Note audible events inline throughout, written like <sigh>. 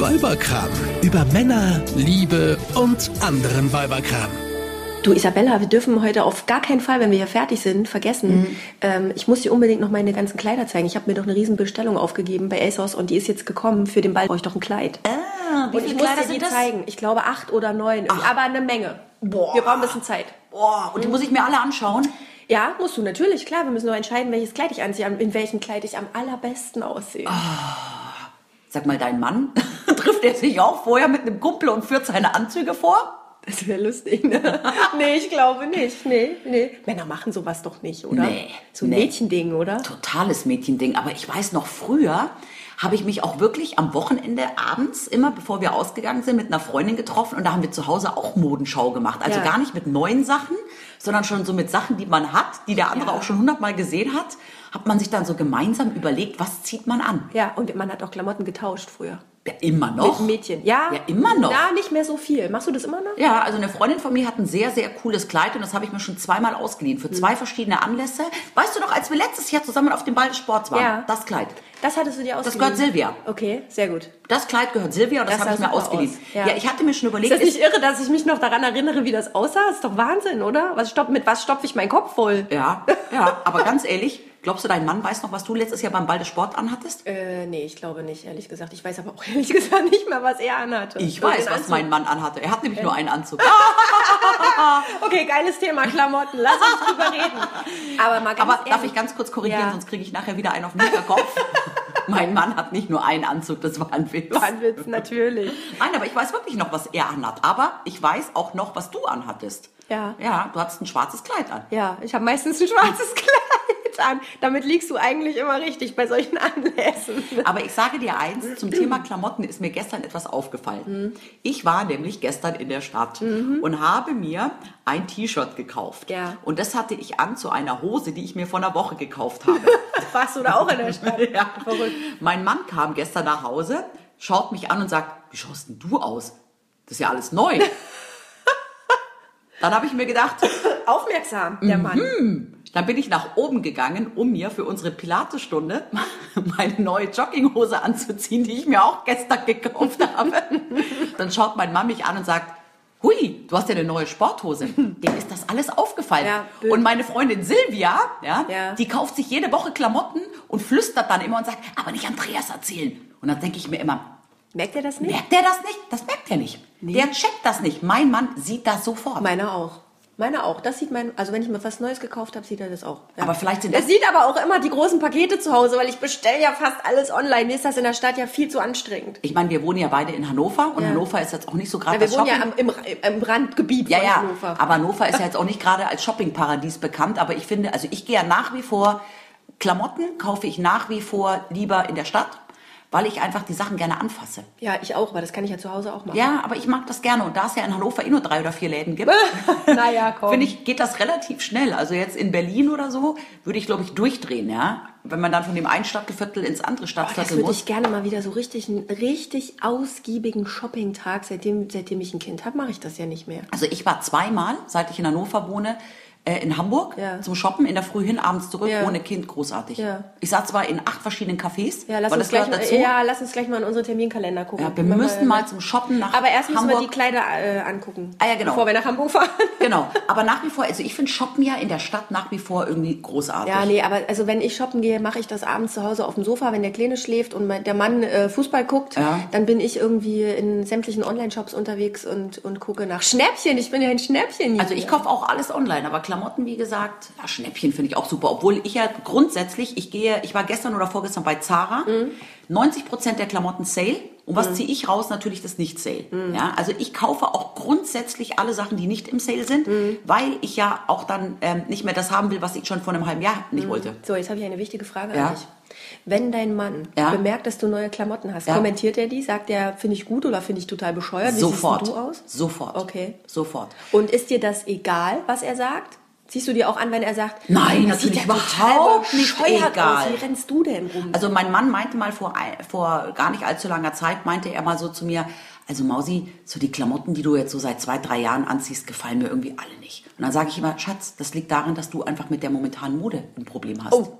Weiberkram. Über Männer, Liebe und anderen Weiberkram. Du Isabella, wir dürfen heute auf gar keinen Fall, wenn wir hier fertig sind, vergessen. Mhm. Ähm, ich muss dir unbedingt noch meine ganzen Kleider zeigen. Ich habe mir doch eine riesen Bestellung aufgegeben bei ASOS und die ist jetzt gekommen. Für den Ball brauche ich doch ein Kleid. Ah, wie und ich viele muss Kleider dir die das? zeigen. Ich glaube acht oder neun, aber eine Menge. Boah. Wir brauchen ein bisschen Zeit. Boah, und die muss ich mir alle anschauen. Ja, musst du natürlich, klar. Wir müssen nur entscheiden, welches Kleid ich anziehe, in welchem Kleid ich am allerbesten aussehe. Sag mal, dein Mann, <laughs> trifft er sich auch vorher mit einem Kumpel und führt seine Anzüge vor? Das wäre lustig, ne? <laughs> nee, ich glaube nicht. Nee, nee. Männer machen sowas doch nicht, oder? Nee, So ein nee. Mädchending, oder? Totales Mädchending. Aber ich weiß noch früher, habe ich mich auch wirklich am Wochenende abends, immer bevor wir ausgegangen sind, mit einer Freundin getroffen und da haben wir zu Hause auch Modenschau gemacht. Also Ja. gar nicht mit neuen Sachen, sondern schon so mit Sachen, die man hat, die der andere Ja. auch schon hundertmal gesehen hat, hat man sich dann so gemeinsam überlegt, was zieht man an? Ja, und man hat auch Klamotten getauscht früher. Ja, immer noch. Mit Mädchen. Ja. Ja, immer noch. Ja, nicht mehr so viel. Machst du das immer noch? Ja, also eine Freundin von mir hat ein sehr, sehr cooles Kleid und das habe ich mir schon zweimal ausgeliehen für zwei verschiedene Anlässe. Weißt du noch, als wir letztes Jahr zusammen auf dem Ball des Sports waren? Ja. Das Kleid. Das hattest du dir ausgeliehen? gehört Silvia. Okay, sehr gut. Das Kleid gehört Silvia und das, Das habe ich mir ausgeliehen. aus. Ja. Ja. ich hatte mir schon Ist überlegt, das nicht irre, dass ich mich noch daran erinnere, wie das aussah? Ist doch Wahnsinn, oder? Was stopp, mit was stopfe ich meinen Kopf voll? ja, ja, aber ganz ehrlich, glaubst du, dein Mann weiß noch, was du letztes Jahr beim Ball des Sport anhattest? Äh, nee, ich glaube nicht, ehrlich gesagt. Ich weiß aber auch <laughs> ehrlich gesagt nicht mehr, was er anhatte. Ich weiß, was Anzug. mein Mann anhatte. Er hat nämlich nur einen Anzug. <laughs> Okay, geiles Thema, Klamotten. Lass uns drüber reden. Aber mal ganz Aber ehrlich, darf ich ganz kurz korrigieren, Ja. sonst kriege ich nachher wieder einen auf den Hinterkopf. <laughs> mein Mann hat nicht nur einen Anzug, das war ein Witz. War ein Witz, natürlich. Nein, aber ich weiß wirklich noch, was er anhat. Aber ich weiß auch noch, was du anhattest. Ja. Ja, du hattest ein schwarzes Kleid an. Ja, ich habe meistens ein schwarzes Kleid an. Damit liegst du eigentlich immer richtig bei solchen <laughs> Anlässen. Aber ich sage dir eins, zum Thema Klamotten ist mir gestern etwas aufgefallen. Ich war nämlich gestern in der Stadt und habe mir ein T-Shirt gekauft. Ja. Und das hatte ich an zu einer Hose, die ich mir vor einer Woche gekauft habe. <laughs> Warst du da auch in der <laughs> Stadt? ja. Verrückt. Mein Mann kam gestern nach Hause, schaut mich an und sagt, wie schaust denn du aus? Das ist ja alles neu. Dann habe ich mir gedacht, Aufmerksam, der Mhm. Mann. Dann bin ich nach oben gegangen, um mir für unsere Pilatesstunde <laughs> meine neue Jogginghose anzuziehen, die ich mir auch gestern gekauft habe. Dann schaut mein Mann mich an und sagt, Hui, du hast ja eine neue Sporthose. Dem ist das alles aufgefallen. Ja, und meine Freundin Silvia, ja, Ja. die kauft sich jede Woche Klamotten und flüstert dann immer und sagt, aber nicht Andreas erzählen. Und dann denke ich mir immer, Merkt er das nicht? merkt der das nicht? Das merkt er nicht. Der checkt das nicht. Mein Mann sieht das sofort. Meiner auch. Meiner auch. Das sieht mein, also wenn ich mir was Neues gekauft habe, sieht er das auch. Ja. Aber vielleicht sind er sieht aber auch immer die großen Pakete zu Hause, weil ich bestelle ja fast alles online. Mir ist das in der Stadt ja viel zu anstrengend. Ich meine, wir wohnen ja beide in Hannover und Ja. Hannover ist jetzt auch nicht so gerade Ja, wir wohnen ja Shopping. am, im, im Randgebiet Ja, von ja, Hannover. aber Hannover ist ja <laughs> jetzt auch nicht gerade als Shoppingparadies bekannt, aber ich finde, also ich gehe ja nach wie vor, Klamotten kaufe ich nach wie vor lieber in der Stadt, weil ich einfach die Sachen gerne anfasse. ja, ich auch, aber das kann ich ja zu Hause auch machen. Ja, aber ich mag das gerne und da es ja in Hannover eh nur drei oder vier Läden gibt, <laughs> naja, komm. finde ich, geht das relativ schnell. Also jetzt in Berlin oder so würde ich, glaube ich, durchdrehen, ja. Wenn man dann von dem einen Stadtviertel ins andere Oh, das Stadtviertel würde muss. ich gerne mal wieder so richtig, einen richtig ausgiebigen Shopping-Tag. Seitdem, seitdem ich ein Kind habe, mache ich das ja nicht mehr. Also ich war zweimal, seit ich in Hannover wohne, äh, in Hamburg Ja. zum Shoppen, in der Früh hin, abends zurück, Ja. ohne Kind, großartig. Ja. Ich saß zwar in acht verschiedenen Cafés, Ja, lass uns, das gleich mal, ja, lass uns gleich mal in unsere Terminkalender gucken. Ja, wir Machen müssen mal zum Shoppen nach Aber erst müssen wir Hamburg. die Kleider äh, angucken. Ah ja, genau. Bevor wir nach Hamburg fahren. <laughs> Genau, aber nach wie vor, also ich finde Shoppen ja in der Stadt nach wie vor irgendwie großartig. Ja, nee, aber also wenn ich shoppen gehe, mache ich das abends zu Hause auf dem Sofa, wenn der Kleine schläft und mein, der Mann äh, Fußball guckt, dann bin ich irgendwie in sämtlichen Online-Shops unterwegs und, und gucke nach Schnäppchen. Ich bin ja ein Schnäppchen. Also ich kaufe auch alles online, aber Klamotten, wie gesagt, ja, Schnäppchen finde ich auch super. Obwohl ich ja grundsätzlich, ich gehe, ich war gestern oder vorgestern bei Zara, Mhm. 90 Prozent der Klamotten Sale. Und was ziehe ich raus? Natürlich das Nicht-Sale. Mhm. Ja, also ich kaufe auch grundsätzlich alle Sachen, die nicht im Sale sind, Mhm. weil ich ja auch dann ähm, nicht mehr das haben will, was ich schon vor einem halben Jahr nicht Mhm. wollte. So, jetzt habe ich eine wichtige Frage Ja. an dich. Wenn dein Mann Ja. bemerkt, dass du neue Klamotten hast, Ja. kommentiert er die? Sagt er, finde ich gut oder finde ich total bescheuert? Wie Sofort. siehst du aus? Sofort. Okay. Sofort. Und ist dir das egal, was er sagt? Siehst du dir auch an, wenn er sagt, Nein, das sieht natürlich ja total überhaupt nicht egal. Aus. Wie rennst du denn rum? Also mein Mann meinte mal vor, vor gar nicht allzu langer Zeit, meinte er mal so zu mir, also Mausi, so die Klamotten, die du jetzt so seit zwei, drei Jahren anziehst, gefallen mir irgendwie alle nicht. Und dann sage ich immer, Schatz, das liegt daran, dass du einfach mit der momentanen Mode ein Problem hast. Oh.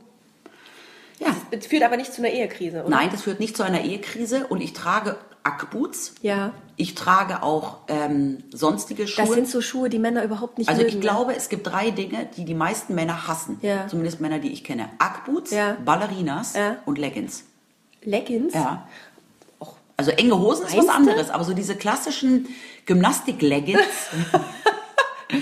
Ja. Das führt aber nicht zu einer Ehekrise, oder? Nein, das führt nicht zu einer Ehekrise und ich trage Ackboots. Ja. Ich trage auch ähm, sonstige Schuhe. Das sind so Schuhe, die Männer überhaupt nicht also mögen. ich glaube, es gibt drei Dinge, die die meisten Männer hassen. Ja. Zumindest Männer, die ich kenne. Ackboots, Ja. Ballerinas Ja. und Leggings. Leggings? Ja. Also enge Hosen ist was anderes, aber so diese klassischen Gymnastik-Leggings, <laughs> <laughs>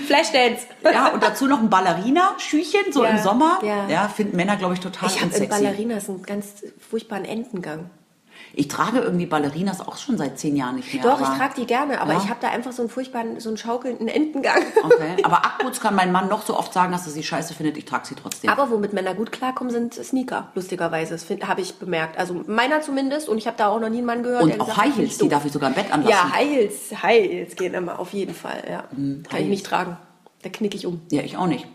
Flashdance. ja, und dazu noch ein Ballerina-Schüchen, so Ja, im Sommer, ja. ja, finden Männer, glaube ich, total Ich habe in. Ballerinas einen ganz furchtbaren Entengang. Ich trage irgendwie Ballerinas auch schon seit zehn Jahren nicht mehr. Doch, ich trage die gerne, aber Ja. ich habe da einfach so einen furchtbaren, so einen schaukelnden Entengang. Okay, <laughs> aber Ackboots kann mein Mann noch so oft sagen, dass er sie scheiße findet, ich trage sie trotzdem. Aber womit Männer gut klarkommen, sind Sneaker, lustigerweise. Das habe ich bemerkt. Also meiner zumindest. Und ich habe da auch noch nie einen Mann gehört. und der auch hat, High Heels, die darf ich sogar im Bett anlassen. Ja, High Heels, High Heels gehen immer, auf jeden Fall. Ja. Mhm, Kann ich nicht tragen. Da knick ich um. Ja, ich auch nicht.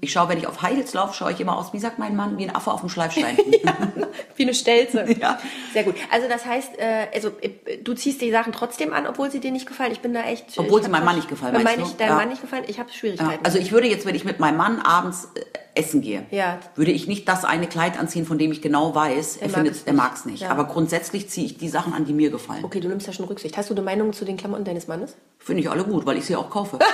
Ich schaue, wenn ich auf Heels laufe, schaue ich immer aus, wie sagt mein Mann, wie ein Affe auf dem Schleifstein. <laughs> Wie eine Stelze. Ja. Sehr gut. Also das heißt, äh, also äh, du ziehst die Sachen trotzdem an, obwohl sie dir nicht gefallen. Ich bin da echt. Obwohl ich sie meinem Mann nicht gefallen, mein du? nicht, deinem Ja. Mann nicht gefallen, ich habe Ja, Schwierigkeiten. also ich würde jetzt, wenn ich mit meinem Mann abends äh, essen gehe, Ja. würde ich nicht das eine Kleid anziehen, von dem ich genau weiß, er mag findet, es er nicht. mag es nicht. Ja. Aber grundsätzlich ziehe ich die Sachen an, die mir gefallen. okay, du nimmst ja schon Rücksicht. Hast du eine Meinung zu den Klamotten deines Mannes? Finde ich alle gut, weil ich sie auch kaufe. <laughs>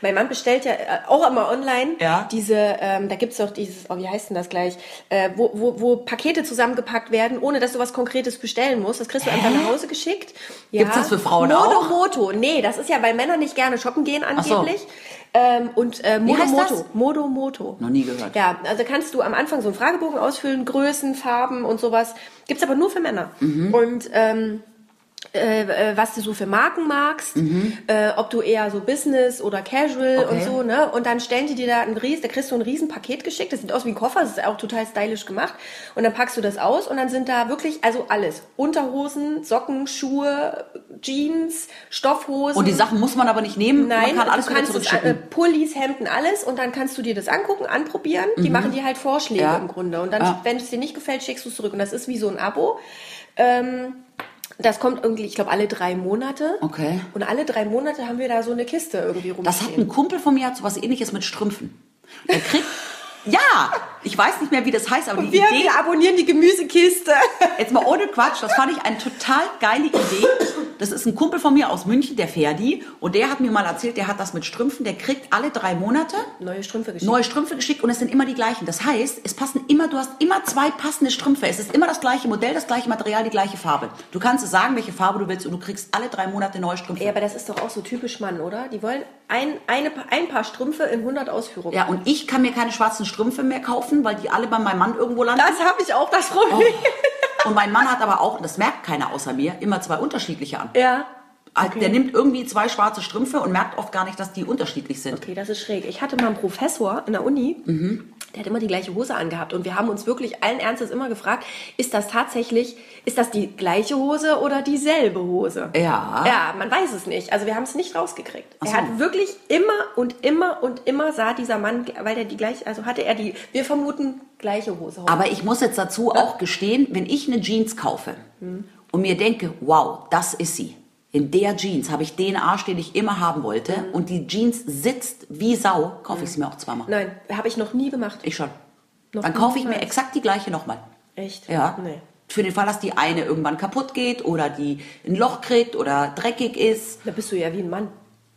Mein Mann bestellt ja äh, auch immer online Ja. diese, ähm, da gibt's doch dieses, oh, wie heißt denn das gleich, äh, wo, wo, wo Pakete zusammengepackt werden, ohne dass du was Konkretes bestellen musst. Das kriegst du einfach nach Hause geschickt. Ja. Gibt's das für Frauen Modo auch? Moto. Nee, das ist ja, weil Männer nicht gerne shoppen gehen angeblich. Ähm, und äh, Modo Moto. Modo Moto. Noch nie gehört. Ja, also kannst du am Anfang so einen Fragebogen ausfüllen, Größen, Farben und sowas. Gibt's aber nur für Männer. Mhm. Und ähm, äh, äh, was du so für Marken magst, äh, ob du eher so Business oder Casual Mhm. Okay. und so, ne? Und dann stellen die dir da ein Ries, da kriegst du ein Riesenpaket geschickt, das sieht aus wie ein Koffer, das ist auch total stylisch gemacht. Und dann packst du das aus und dann sind da wirklich, also alles. Unterhosen, Socken, Schuhe, Jeans, Stoffhosen. Und die Sachen muss man aber nicht nehmen. Nein, man kann alles du kannst es, äh, zurückschicken. Pullis, Hemden, alles und dann kannst du dir das angucken, anprobieren. Die machen dir halt Vorschläge Mhm. Ja. im Grunde. Und dann, Ja. wenn es dir nicht gefällt, schickst du es zurück. Und das ist wie so ein Abo. Ähm, das kommt irgendwie, ich glaube, alle drei Monate. Okay. Und alle drei Monate haben wir da so eine Kiste irgendwie rumstehen. Das hat ein Kumpel von mir, hat so was ähnliches mit Strümpfen. Der kriegt, <laughs> ja, ich weiß nicht mehr, wie das heißt, aber die wir, Idee, wir abonnieren die Gemüsekiste. jetzt mal ohne Quatsch, das fand ich eine total geile Idee. <laughs> Das ist ein Kumpel von mir aus München, der Ferdi, und der hat mir mal erzählt, der hat das mit Strümpfen, der kriegt alle drei Monate Neue Strümpfe geschickt. neue Strümpfe geschickt und es sind immer die gleichen. Das heißt, es passen immer, du hast immer zwei passende Strümpfe. Es ist immer das gleiche Modell, das gleiche Material, die gleiche Farbe. Du kannst sagen, welche Farbe du willst und du kriegst alle drei Monate neue Strümpfe. Ja, aber das ist doch auch so typisch Mann, oder? Die wollen ein, eine, ein Paar Strümpfe in 100 Ausführungen. Ja, und ich kann mir keine schwarzen Strümpfe mehr kaufen, weil die alle bei meinem Mann irgendwo landen. Das habe ich auch, das Problem. Und mein Mann hat aber auch, das merkt keiner außer mir, immer zwei unterschiedliche an. Ja. Also Der nimmt irgendwie zwei schwarze Strümpfe und merkt oft gar nicht, dass die unterschiedlich sind. Okay, das ist schräg. Ich hatte mal einen Professor in der Uni, Mhm. Der hat immer die gleiche Hose angehabt. Und wir haben uns wirklich allen Ernstes immer gefragt, ist das tatsächlich, ist das die gleiche Hose oder dieselbe Hose? Ja. Ja, man weiß es nicht. Also wir haben es nicht rausgekriegt. So. Er hat wirklich immer und immer und immer sah dieser Mann, weil er die gleiche, also hatte er die, wir vermuten, gleiche Hose. Aber ich muss jetzt dazu auch gestehen, wenn ich eine Jeans kaufe und mir denke, wow, das ist sie. In der Jeans habe ich den Arsch, den ich immer haben wollte und die Jeans sitzt wie Sau, kaufe ich sie mir auch zweimal. Nein, habe ich noch nie gemacht. Ich schon. Noch Dann kaufe ich mir exakt die gleiche nochmal. Echt? Ja. Nee. Für den Fall, dass die eine irgendwann kaputt geht oder die ein Loch kriegt oder dreckig ist. Da bist du ja wie ein Mann.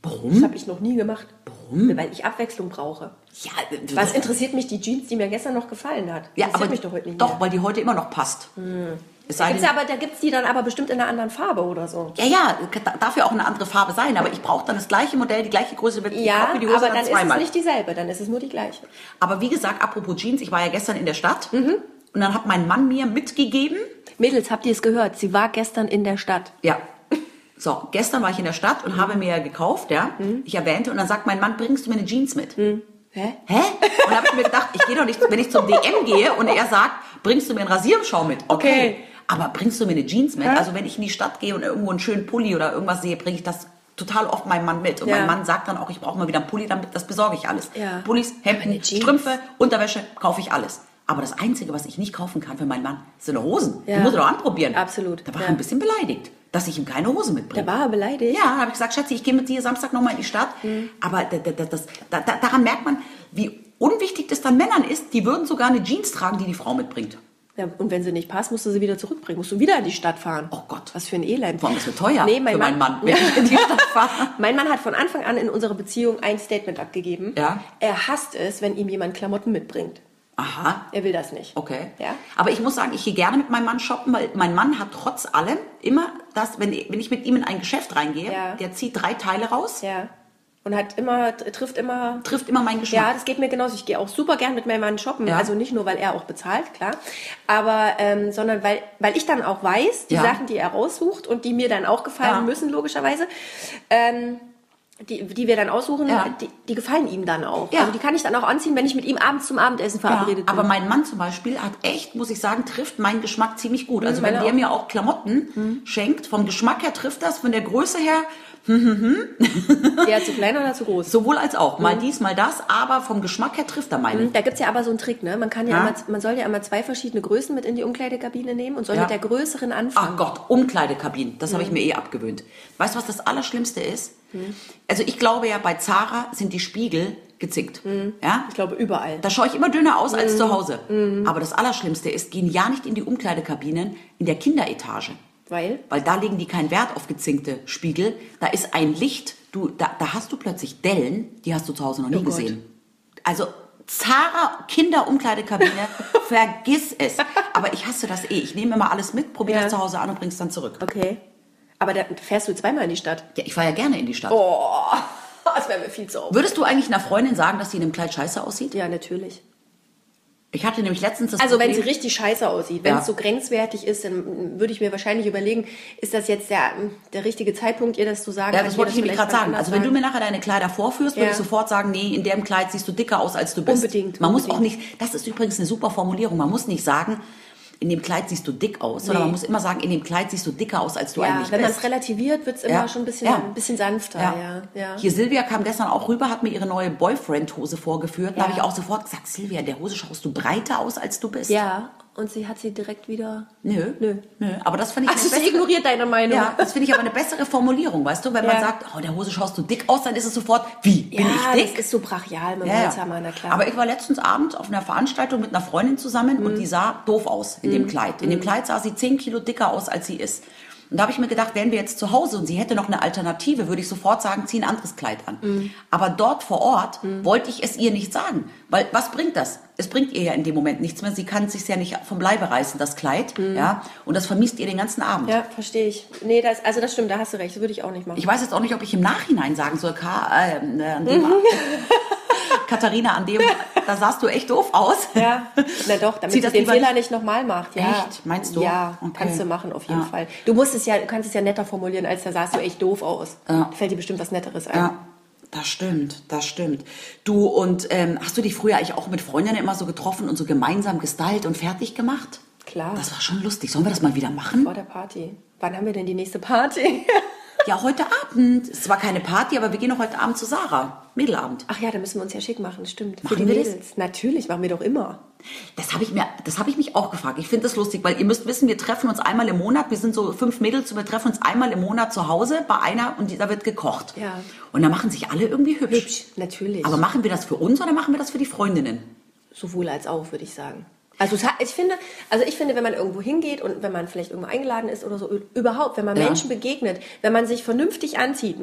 Warum? Das habe ich noch nie gemacht. Warum? Weil ich Abwechslung brauche. Ja, Was interessiert mich die Jeans, die mir gestern noch gefallen hat? ja aber mich doch heute nicht doch, mehr. Hm. weil die heute immer noch passt. Es sei Gibt's denn, aber, da gibt's die dann aber bestimmt in einer anderen Farbe oder so. ja, ja, da- darf ja auch eine andere Farbe sein, aber ich brauche dann das gleiche Modell, die gleiche Größe, ich Ja, kaufe mir die Hose aber dann dann ist es nicht dieselbe, dann ist es nur die gleiche. Aber wie gesagt, apropos Jeans, ich war ja gestern in der Stadt Mhm. und dann hat mein Mann mir mitgegeben, Mädels, habt ihr es gehört? Sie war gestern in der Stadt. ja, so, gestern war ich in der Stadt und habe mir gekauft, ja, Mhm. ich erwähnte und dann sagt mein Mann, bringst du mir eine Jeans mit? Hä? Hä? Und habe ich mir gedacht, ich gehe doch nicht, wenn ich zum DM gehe und er sagt, bringst du mir einen Rasierschau mit? Okay. Aber bringst du mir eine Jeans mit? Also wenn ich in die Stadt gehe und irgendwo einen schönen Pulli oder irgendwas sehe, bringe ich das total oft meinem Mann mit. Und Ja. mein Mann sagt dann auch, ich brauche mal wieder einen Pulli, damit, das besorge ich alles. Ja. Pullis, Hemden. Strümpfe, Unterwäsche, kaufe ich alles. Aber das Einzige, was ich nicht kaufen kann für meinen Mann, sind Hosen. Ja. Die muss er doch anprobieren. Absolut. Da war Ja. er ein bisschen beleidigt, dass ich ihm keine Hose mitbringe. Da war er beleidigt. Ja, dann habe ich gesagt, Schatzi, ich gehe mit dir Samstag nochmal in die Stadt. Mhm. Aber da, da, da, das, da, da, daran merkt man, wie unwichtig das dann Männern ist, die würden sogar eine Jeans tragen, die die Frau mitbringt. Ja, und wenn sie nicht passt, musst du sie wieder zurückbringen. Musst du wieder in die Stadt fahren. Oh Gott. Was für ein Elend. Allem ist es teuer Nee, mein für meinen Mann- Mann, wenn ich in die Stadt <laughs> fahre. Mein Mann hat von Anfang an in unserer Beziehung ein Statement abgegeben. Ja. Er hasst es, wenn ihm jemand Klamotten mitbringt. Aha. Er will das nicht. Okay. Ja. Aber ich muss sagen, ich gehe gerne mit meinem Mann shoppen, weil mein Mann hat trotz allem immer das, wenn, wenn ich mit ihm in ein Geschäft reingehe, Ja. der zieht drei Teile raus, Ja. Und hat immer, trifft immer. trifft immer meinen Geschmack. Ja, das geht mir genauso. Ich gehe auch super gern mit meinem Mann shoppen. Ja. Also nicht nur, weil er auch bezahlt, klar. Aber, ähm, sondern weil, weil ich dann auch weiß, die Ja. Sachen, die er raussucht und die mir dann auch gefallen Ja. müssen, logischerweise, ähm, die, die wir dann aussuchen, die, die gefallen ihm dann auch. Ja. Also die kann ich dann auch anziehen, wenn ich mit ihm abends zum Abendessen verabredet bin. aber mein Mann zum Beispiel hat echt, muss ich sagen, trifft meinen Geschmack ziemlich gut. Also Mhm, wenn der auch. Mhm. mir auch Klamotten schenkt, vom Geschmack her trifft das, von der Größe her, Der zu klein oder zu groß? sowohl als auch. Mhm. Mal dies, mal das, aber vom Geschmack her trifft er meinen. Da gibt's ja aber so einen Trick, ne? Man kann ja, Ja. Immer, man soll ja immer zwei verschiedene Größen mit in die Umkleidekabine nehmen und soll Ja. mit der größeren anfangen. Ach Gott, Umkleidekabinen, das Mhm. habe ich mir eh abgewöhnt. Weißt du, was das Allerschlimmste ist? Also ich glaube ja, bei Zara sind die Spiegel gezinkt. Ja? Ich glaube überall. Da schaue ich immer dünner aus als Mhm. zu Hause. Aber das Allerschlimmste ist, gehen ja nicht in die Umkleidekabinen in der Kinderetage. Weil? Weil da legen die keinen Wert auf gezinkte Spiegel. Da ist ein Licht, du, da, da hast du plötzlich Dellen, die hast du zu Hause noch nie Oh Gott. gesehen. Also Zara Kinderumkleidekabine, <laughs> vergiss es. Aber ich hasse das eh. Ich nehme immer alles mit, probiere Ja. das zu Hause an und bringe es dann zurück. Okay. Aber da fährst du zweimal in die Stadt. Ja, ich fahre ja gerne in die Stadt. Oh, <laughs> das wäre mir viel zu auf. Würdest du eigentlich einer Freundin sagen, dass sie in einem Kleid scheiße aussieht? Ja, natürlich. Ich hatte nämlich letztens das Also wenn sie richtig scheiße aussieht, wenn Ja. es so grenzwertig ist, dann würde ich mir wahrscheinlich überlegen, ist das jetzt der, der richtige Zeitpunkt, ihr das zu sagen? Ja, das wollte ich nämlich gerade sagen. Also wenn du mir nachher deine Kleider vorführst, würde Ja. ich sofort sagen, nee, in dem Kleid siehst du dicker aus, als du bist. Unbedingt, Man muss auch unbedingt. nicht, das ist übrigens eine super Formulierung, man muss nicht sagen, in dem Kleid siehst du dick aus, sondern Nee. man muss immer sagen, in dem Kleid siehst du dicker aus, als du ja, eigentlich wenn man bist. es relativiert, wird es immer Ja. schon ein bisschen, Ja. ein bisschen sanfter. Ja. Ja. Hier Silvia kam gestern auch rüber, hat mir ihre neue Boyfriend-Hose vorgeführt. Da habe ich auch sofort gesagt, Silvia, in der Hose schaust du breiter aus, als du bist. ja, und sie hat sie direkt wieder... Nö. Nö. Nö. Aber das finde ich Also sie ignoriert deine Meinung. Ja, das finde ich aber eine bessere Formulierung, weißt du? Wenn man Ja. sagt, oh, der Hose schaust du dick aus, dann ist es sofort, wie, bin Ja, ich dick? das ist so brachial dem Ja. Holzhammer, na klar. Aber ich war letztens Abend auf einer Veranstaltung mit einer Freundin zusammen Mhm. und die sah doof aus in dem Kleid. In dem Kleid sah sie 10 Kilo dicker aus, als sie ist. Und da habe ich mir gedacht, wären wir jetzt zu Hause und sie hätte noch eine Alternative, würde ich sofort sagen, zieh ein anderes Kleid an. Mhm. Aber dort vor Ort wollte ich es ihr nicht sagen. Weil was bringt das? Es bringt ihr ja in dem Moment nichts mehr. Sie kann es sich ja nicht vom Leibe reißen, das Kleid. Ja? Und das vermisst ihr den ganzen Abend. Mhm. ja, verstehe ich. Nee, das, also das stimmt, da hast du recht, das würde ich auch nicht machen. Ich weiß jetzt auch nicht, ob ich im Nachhinein sagen soll, Ka äh, an dem, Mhm. <laughs> Katharina, an dem, <laughs> da sahst du echt doof aus. Ja, na doch, damit sie das den Fehler nicht- nicht nochmal macht. Ja. Echt? Meinst du? Ja, Okay. kannst du machen auf jeden Ja. Fall. Du musst es ja, du kannst es ja netter formulieren, als da sahst du echt doof aus. Ja. Fällt dir bestimmt was Netteres ein. Ja, das stimmt, das stimmt. Du, und ähm, hast du dich früher eigentlich auch mit Freundinnen immer so getroffen und so gemeinsam gestylt und fertig gemacht? Klar. Das war schon lustig. Sollen wir das mal wieder machen? Vor der Party. Wann haben wir denn die nächste Party? <laughs> Ja, heute Abend. Es war keine Party, aber wir gehen noch heute Abend zu Sarah. Mädelabend. Ach ja, da müssen wir uns ja schick machen, stimmt. Machen Für die wir das? Mädels. Natürlich, machen wir doch immer. Das habe ich mir, das habe ich mich auch gefragt. Ich finde das lustig, weil ihr müsst wissen, wir treffen uns einmal im Monat. Wir sind so fünf Mädels und wir treffen uns einmal im Monat zu Hause bei einer und die- da wird gekocht. Ja. Und da machen sich alle irgendwie hübsch. Hübsch, natürlich. Aber machen wir das für uns oder machen wir das für die Freundinnen? Sowohl als auch, würde ich sagen. Also ich finde, also ich finde, wenn man irgendwo hingeht und wenn man vielleicht irgendwo eingeladen ist oder so, überhaupt, wenn man Ja. Menschen begegnet, wenn man sich vernünftig anzieht,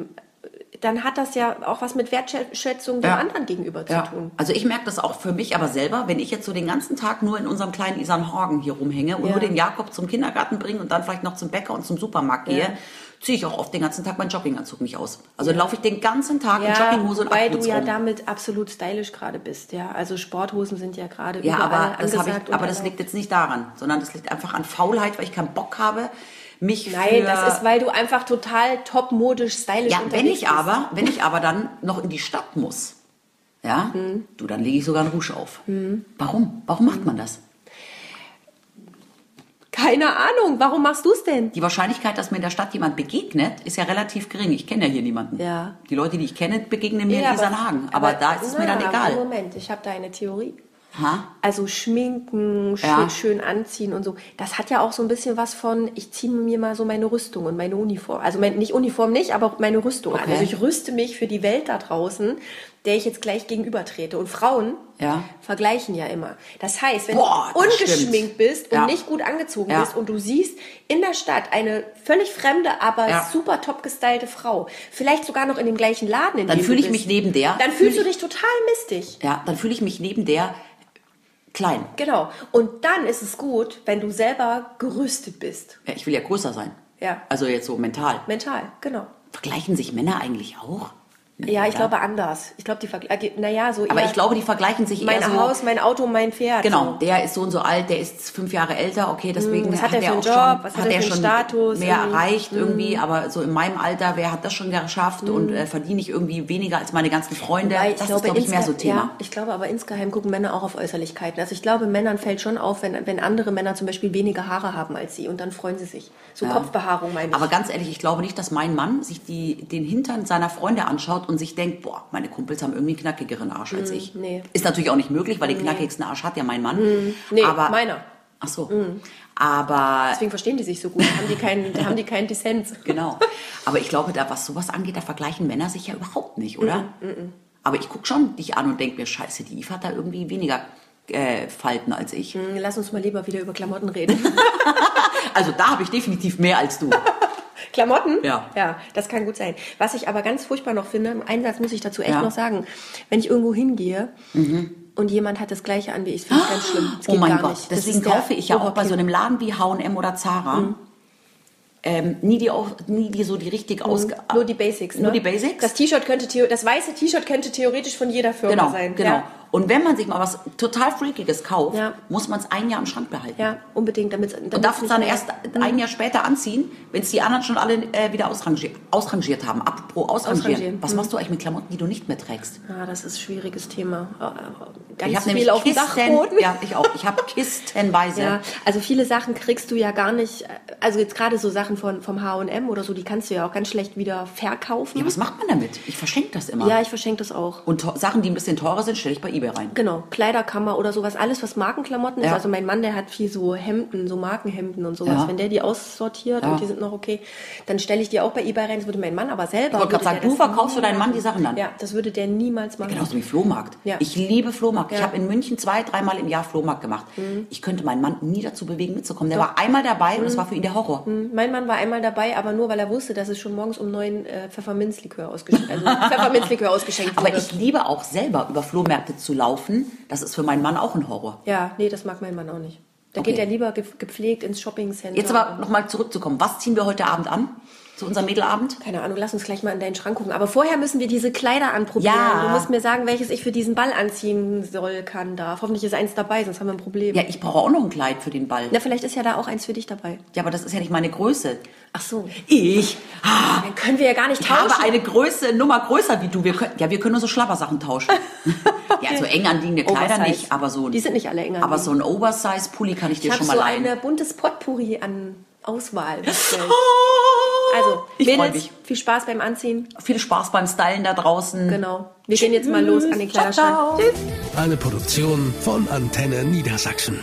dann hat das ja auch was mit Wertschätzung dem Ja. anderen gegenüber zu tun. Also ich merke das auch für mich aber selber, wenn ich jetzt so den ganzen Tag nur in unserem kleinen Isernhagen hier rumhänge und nur den Jakob zum Kindergarten bringe und dann vielleicht noch zum Bäcker und zum Supermarkt gehe. Ziehe ich auch oft den ganzen Tag meinen Jogginganzug nicht aus. Also dann laufe ich den ganzen Tag in Ja, Jogginghose und wobei du ja rum. damit absolut stylisch gerade bist, ja. Also Sporthosen sind ja gerade Ja, überall aber das, ich, aber das liegt jetzt nicht daran, sondern das liegt einfach an Faulheit, weil ich keinen Bock habe, mich Nein, das ist, weil du einfach total topmodisch, stylisch ja, wenn ich bist. aber, wenn ich aber dann noch in die Stadt muss, ja, Hm. du, dann lege ich sogar einen Rouge auf. Warum? Warum macht man das? Keine Ahnung, warum machst du es denn? Die Wahrscheinlichkeit, dass mir in der Stadt jemand begegnet, ist ja relativ gering. Ich kenne ja hier niemanden. Ja. Die Leute, die ich kenne, begegnen mir Ja, in Isernhagen. Aber, da ist es mir dann na, egal. Moment, ich habe da eine Theorie. Ha? Also schminken, schön, Ja. schön anziehen und so. Das hat ja auch so ein bisschen was von, ich ziehe mir mal so meine Rüstung und meine Uniform. Also mein, nicht Uniform nicht, aber auch meine Rüstung an. Okay. Also ich rüste mich für die Welt da draußen, der ich jetzt gleich gegenüber trete. Und Frauen Ja. vergleichen ja immer. Das heißt, wenn Boah, du ungeschminkt stimmt. bist und Ja. nicht gut angezogen Ja. bist und du siehst in der Stadt eine völlig fremde, aber super top gestylte Frau, vielleicht sogar noch in dem gleichen Laden, in Dann fühle du ich bist, mich neben der, Dann fühl fühlst du ich- dich total mistig. Ja, dann fühle ich mich neben der klein. Genau. Und dann ist es gut, wenn du selber gerüstet bist. Ja, ich will ja größer sein. Ja. Also jetzt so mental. Mental, genau. Vergleichen sich Männer eigentlich auch? Ja, ich oder? glaube anders. Ich glaube, die vergleichen, naja, so Aber ich glaube, die vergleichen sich mein eher so. Haus, mein Auto, mein Pferd. Genau, So. der ist so und so alt, der ist fünf Jahre älter, okay, deswegen Hm, hat der für einen auch Job, schon, was hat er für einen schon Status, mehr irgendwie? Hm. erreicht irgendwie, aber so in meinem Alter, wer hat das schon geschafft und äh, verdiene ich irgendwie weniger als meine ganzen Freunde? Wobei, das ist, glaube ich, mehr so Thema. Ja, ich glaube aber insgeheim gucken Männer auch auf Äußerlichkeiten. Also ich glaube, Männern fällt schon auf, wenn, wenn andere Männer zum Beispiel weniger Haare haben als sie und dann freuen sie sich. So Kopfbehaarung meine ich. Aber ganz ehrlich, ich glaube nicht, dass mein Mann sich die, den Hintern seiner Freunde anschaut und sich denkt, boah, meine Kumpels haben irgendwie einen knackigeren Arsch als ich. Hm, nee. Ist natürlich auch nicht möglich, weil den knackigsten Arsch hat ja mein Mann. nee, aber, meiner. Ach so. Aber Deswegen verstehen die sich so gut. haben die keinen, da <laughs> haben die keinen Dissens. Genau. Aber ich glaube, da was sowas angeht, da vergleichen Männer sich ja überhaupt nicht, oder? Mm, Aber ich gucke schon dich an und denke mir, scheiße, die Eve hat da irgendwie weniger äh, Falten als ich. Lass uns mal lieber wieder über Klamotten reden. <laughs> Also da habe ich definitiv mehr als du. <laughs> Klamotten? Ja. Ja, das kann gut sein. Was ich aber ganz furchtbar noch finde, einen Satz muss ich dazu echt Ja. noch sagen. Wenn ich irgendwo hingehe und jemand hat das gleiche an wie ich, finde ich ganz schlimm. Oh mein Gott, nicht. Deswegen kaufe ich ja auch bei so einem Laden wie H&M oder Zara ähm, nie, die, auch- nie die so die richtig. Mhm. Nur die Basics, ne? Nur die Basics? Das T-Shirt könnte, das weiße T-Shirt könnte theoretisch von jeder Firma genau, sein. genau. Ja. Und wenn man sich mal was total Freakiges kauft, Ja. muss man es ein Jahr im Schrank behalten. ja, unbedingt. Damit, Und darf es dann erst ein Jahr später anziehen, wenn es die anderen schon alle äh, wieder ausrangiert, ausrangiert haben. Apropos ausrangieren. Ausrangieren, Was hm. machst du eigentlich mit Klamotten, die du nicht mehr trägst? Ja, das ist ein schwieriges Thema. Äh, Ganz ich habe viel nämlich auf Kisten, Dachboden. ja, ich auch. Ich habe <laughs> kistenweise. Ja, also viele Sachen kriegst du ja gar nicht, also jetzt gerade so Sachen von, vom H&M oder so, die kannst du ja auch ganz schlecht wieder verkaufen. Ja, was macht man damit? Ich verschenke das immer. Ja, ich verschenke das auch. Und Sachen, die ein bisschen teurer sind, stelle ich bei eBay rein. Genau, Kleiderkammer oder sowas, alles was Markenklamotten ist. Ja. Also mein Mann, der hat viel so Hemden, so Markenhemden und sowas. Ja. Wenn der die aussortiert Ja. und die sind noch okay, dann stelle ich die auch bei eBay rein. Das würde mein Mann aber selber. Ich wollte gerade sagen, du verkaufst für deinen Mann die Sachen dann. Ja, das würde der niemals machen. Genauso wie Flohmarkt. Ich liebe Flohmarkt. Ich habe in München zwei, dreimal im Jahr Flohmarkt gemacht. Ich könnte meinen Mann nie dazu bewegen, mitzukommen. Der war einmal dabei und es war für ihn der Horror. Mein Mann war einmal dabei, aber nur weil er wusste, dass es schon morgens um neun äh, Pfefferminzlikör ausgeschenkt, also <laughs> Pfefferminzlikör ausgeschenkt wurde. Aber ich liebe auch selber über Flohmärkte zu laufen. Das ist für meinen Mann auch ein Horror. ja, nee, das mag mein Mann auch nicht. Da Okay. geht er lieber ge gepflegt ins Shoppingcenter. Jetzt aber nochmal zurückzukommen. Was ziehen wir heute Abend an? Zu unserem Mädelabend? Keine Ahnung, lass uns gleich mal in deinen Schrank gucken. Aber vorher müssen wir diese Kleider anprobieren. Ja. Du musst mir sagen, welches ich für diesen Ball anziehen soll, kann, darf. Hoffentlich ist eins dabei, sonst haben wir ein Problem. Ja, ich brauche auch noch ein Kleid für den Ball. Na, vielleicht ist ja da auch eins für dich dabei. Ja, aber das ist ja nicht meine Größe. Ach so. Ich, ah, Dann können wir ja gar nicht ich tauschen. habe eine Größe, Nummer größer wie du. Wir können, ja, wir können nur so Schlappersachen tauschen. <laughs> Ja, so eng anliegende Kleider Oversize. nicht, aber so. Die sind nicht alle eng Aber anliegend. so ein Oversize-Pulli kann ich dir ich habe schon mal so leihen. ein buntes Potpourri an Auswahl <gasps> bestellt. Oh, Also, ich freue Mädels, mich. viel Spaß beim Anziehen. Viel Spaß beim Stylen da draußen. Genau. Wir gehen jetzt mal los an den Ciao, Kleiderschrank. ciao. Tschüss. Eine Produktion von Antenne Niedersachsen.